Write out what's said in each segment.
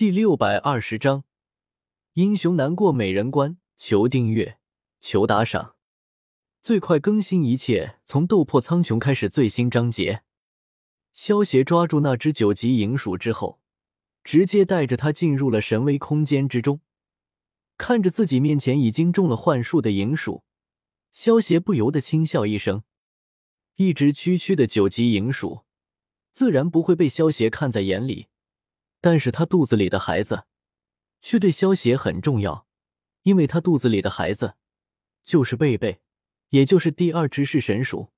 第六百二十章，英雄难过美人关。求订阅，求打赏，最快更新一切从斗破苍穹开始。最新章节，萧协抓住那只九级银鼠之后，直接带着他进入了神威空间之中。看着自己面前已经中了幻术的银鼠，萧协不由得轻笑一声。一只区区的九级银鼠，自然不会被萧协看在眼里。但是他肚子里的孩子，却对萧协很重要，因为他肚子里的孩子就是贝贝，也就是第二只是神鼠。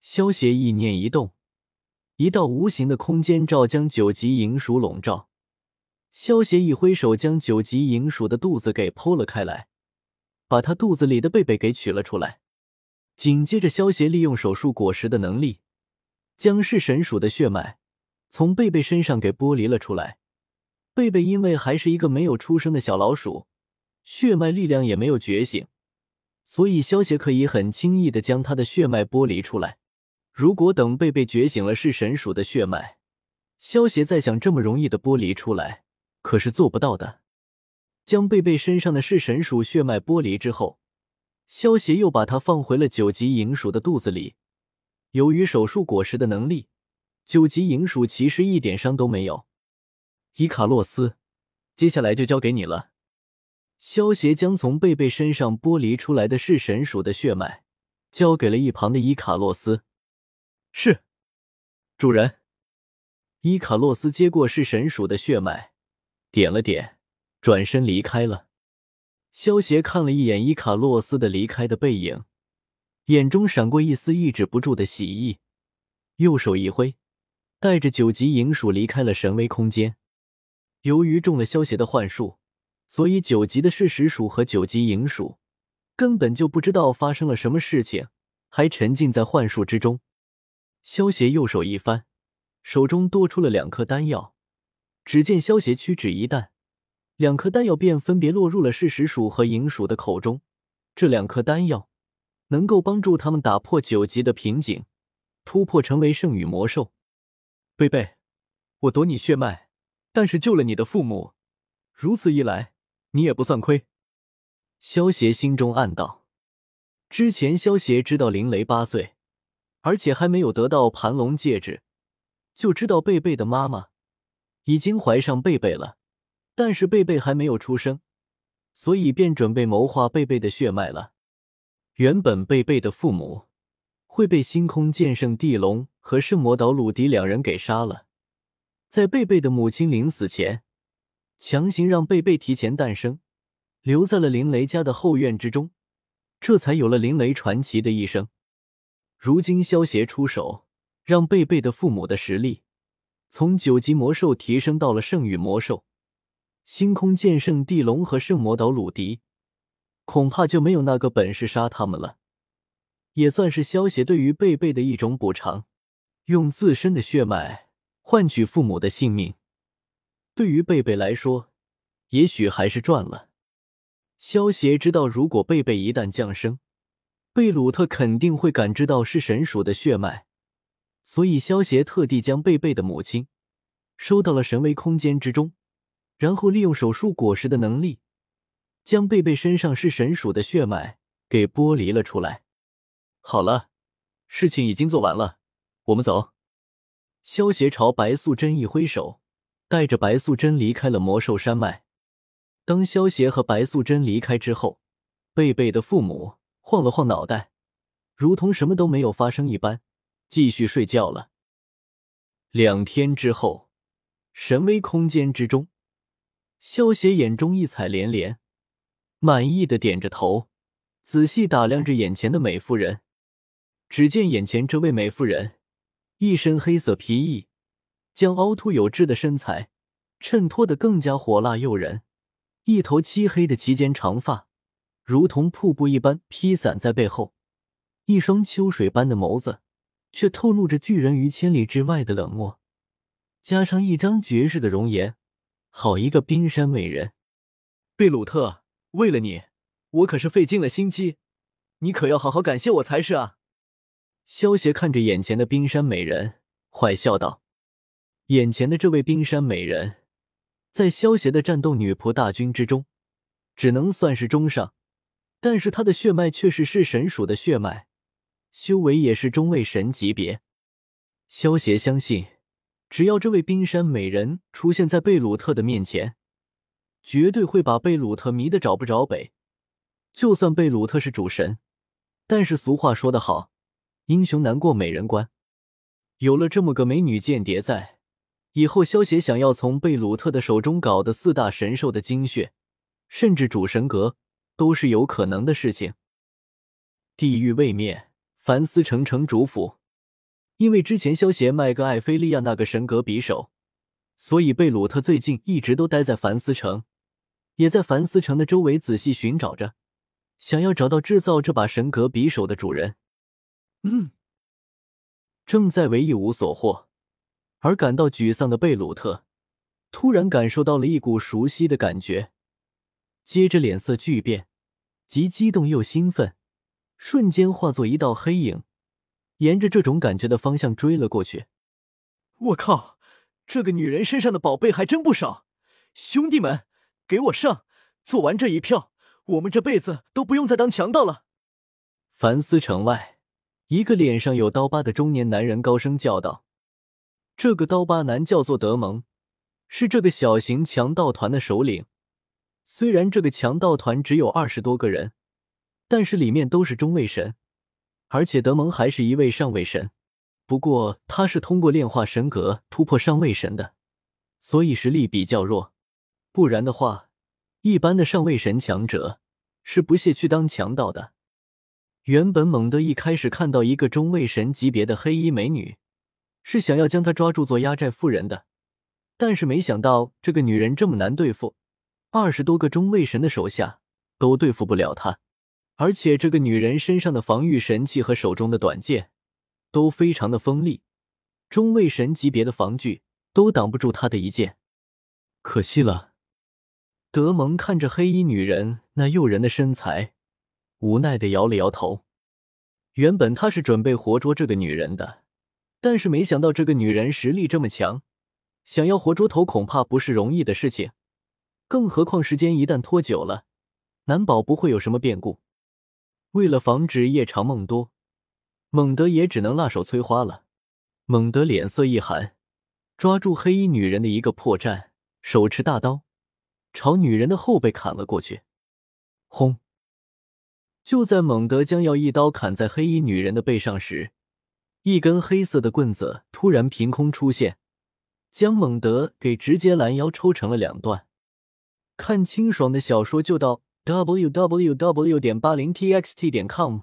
萧协意念一动，一道无形的空间罩将九级银鼠笼罩。萧协一挥手，将九级银鼠的肚子给剖了开来，把他肚子里的贝贝给取了出来。紧接着，萧协利用手术果实的能力，将是神鼠的血脉。从贝贝身上给剥离了出来。贝贝因为还是一个没有出生的小老鼠，血脉力量也没有觉醒，所以萧协可以很轻易的将他的血脉剥离出来。如果等贝贝觉醒了是神鼠的血脉，萧协再想这么容易的剥离出来，可是做不到的。将贝贝身上的是神鼠血脉剥离之后，萧协又把它放回了九级银鼠的肚子里。由于手术果实的能力。九级银鼠其实一点伤都没有，伊卡洛斯，接下来就交给你了。萧协将从贝贝身上剥离出来的是神鼠的血脉，交给了一旁的伊卡洛斯。是，主人。伊卡洛斯接过是神鼠的血脉，点了点，转身离开了。萧协看了一眼伊卡洛斯的离开的背影，眼中闪过一丝抑制不住的喜意，右手一挥。带着九级银鼠离开了神威空间。由于中了萧邪的幻术，所以九级的噬石鼠和九级银鼠根本就不知道发生了什么事情，还沉浸在幻术之中。萧邪右手一翻，手中多出了两颗丹药。只见萧邪屈指一弹，两颗丹药便分别落入了噬石鼠和银鼠的口中。这两颗丹药能够帮助他们打破九级的瓶颈，突破成为圣域魔兽。贝贝，我夺你血脉，但是救了你的父母，如此一来，你也不算亏。萧协心中暗道。之前萧协知道林雷八岁，而且还没有得到盘龙戒指，就知道贝贝的妈妈已经怀上贝贝了，但是贝贝还没有出生，所以便准备谋划贝贝的血脉了。原本贝贝的父母会被星空剑圣地龙。和圣魔岛鲁迪两人给杀了，在贝贝的母亲临死前，强行让贝贝提前诞生，留在了林雷家的后院之中，这才有了林雷传奇的一生。如今萧协出手，让贝贝的父母的实力从九级魔兽提升到了圣域魔兽，星空剑圣地龙和圣魔岛鲁迪恐怕就没有那个本事杀他们了，也算是萧协对于贝贝的一种补偿。用自身的血脉换取父母的性命，对于贝贝来说，也许还是赚了。萧协知道，如果贝贝一旦降生，贝鲁特肯定会感知到是神鼠的血脉，所以萧协特地将贝贝的母亲收到了神威空间之中，然后利用手术果实的能力，将贝贝身上是神鼠的血脉给剥离了出来。好了，事情已经做完了。我们走。萧协朝白素贞一挥手，带着白素贞离开了魔兽山脉。当萧协和白素贞离开之后，贝贝的父母晃了晃脑袋，如同什么都没有发生一般，继续睡觉了。两天之后，神威空间之中，萧协眼中异彩连连，满意的点着头，仔细打量着眼前的美妇人。只见眼前这位美妇人。一身黑色皮衣，将凹凸有致的身材衬托得更加火辣诱人。一头漆黑的齐肩长发，如同瀑布一般披散在背后；一双秋水般的眸子，却透露着拒人于千里之外的冷漠。加上一张绝世的容颜，好一个冰山美人！贝鲁特，为了你，我可是费尽了心机，你可要好好感谢我才是啊！萧协看着眼前的冰山美人，坏笑道：“眼前的这位冰山美人，在萧协的战斗女仆大军之中，只能算是中上，但是她的血脉却是是神属的血脉，修为也是中位神级别。萧协相信，只要这位冰山美人出现在贝鲁特的面前，绝对会把贝鲁特迷得找不着北。就算贝鲁特是主神，但是俗话说得好，英雄难过美人关。有了这么个美女间谍在。以后，萧协想要从贝鲁特的手中搞的四大神兽的精血，甚至主神格，都是有可能的事情。地狱位面，凡斯城城主府。因为之前萧协卖个艾菲利亚那个神格匕首，所以贝鲁特最近一直都待在凡斯城，也在凡斯城的周围仔细寻找着，想要找到制造这把神格匕首的主人。嗯，正在为一无所获。而感到沮丧的贝鲁特，突然感受到了一股熟悉的感觉，接着脸色巨变，既激动又兴奋，瞬间化作一道黑影，沿着这种感觉的方向追了过去。我靠，这个女人身上的宝贝还真不少！兄弟们，给我上！做完这一票，我们这辈子都不用再当强盗了。凡斯城外，一个脸上有刀疤的中年男人高声叫道。这个刀疤男叫做德蒙，是这个小型强盗团的首领。虽然这个强盗团只有二十多个人，但是里面都是中位神，而且德蒙还是一位上位神。不过他是通过炼化神格突破上位神的，所以实力比较弱。不然的话，一般的上位神强者是不屑去当强盗的。原本蒙德一开始看到一个中位神级别的黑衣美女。是想要将她抓住做压寨夫人的，但是没想到这个女人这么难对付，二十多个中位神的手下都对付不了她，而且这个女人身上的防御神器和手中的短剑都非常的锋利，中位神级别的防具都挡不住她的一剑，可惜了。德蒙看着黑衣女人那诱人的身材，无奈的摇了摇头。原本他是准备活捉这个女人的。但是没想到这个女人实力这么强，想要活捉头恐怕不是容易的事情。更何况时间一旦拖久了，难保不会有什么变故。为了防止夜长梦多，猛德也只能辣手摧花了。猛德脸色一寒，抓住黑衣女人的一个破绽，手持大刀，朝女人的后背砍了过去。轰！就在蒙德将要一刀砍在黑衣女人的背上时，一根黑色的棍子突然凭空出现，将蒙德给直接拦腰抽成了两段。看清爽的小说就到 w w w. 点八零 t x t 点 com。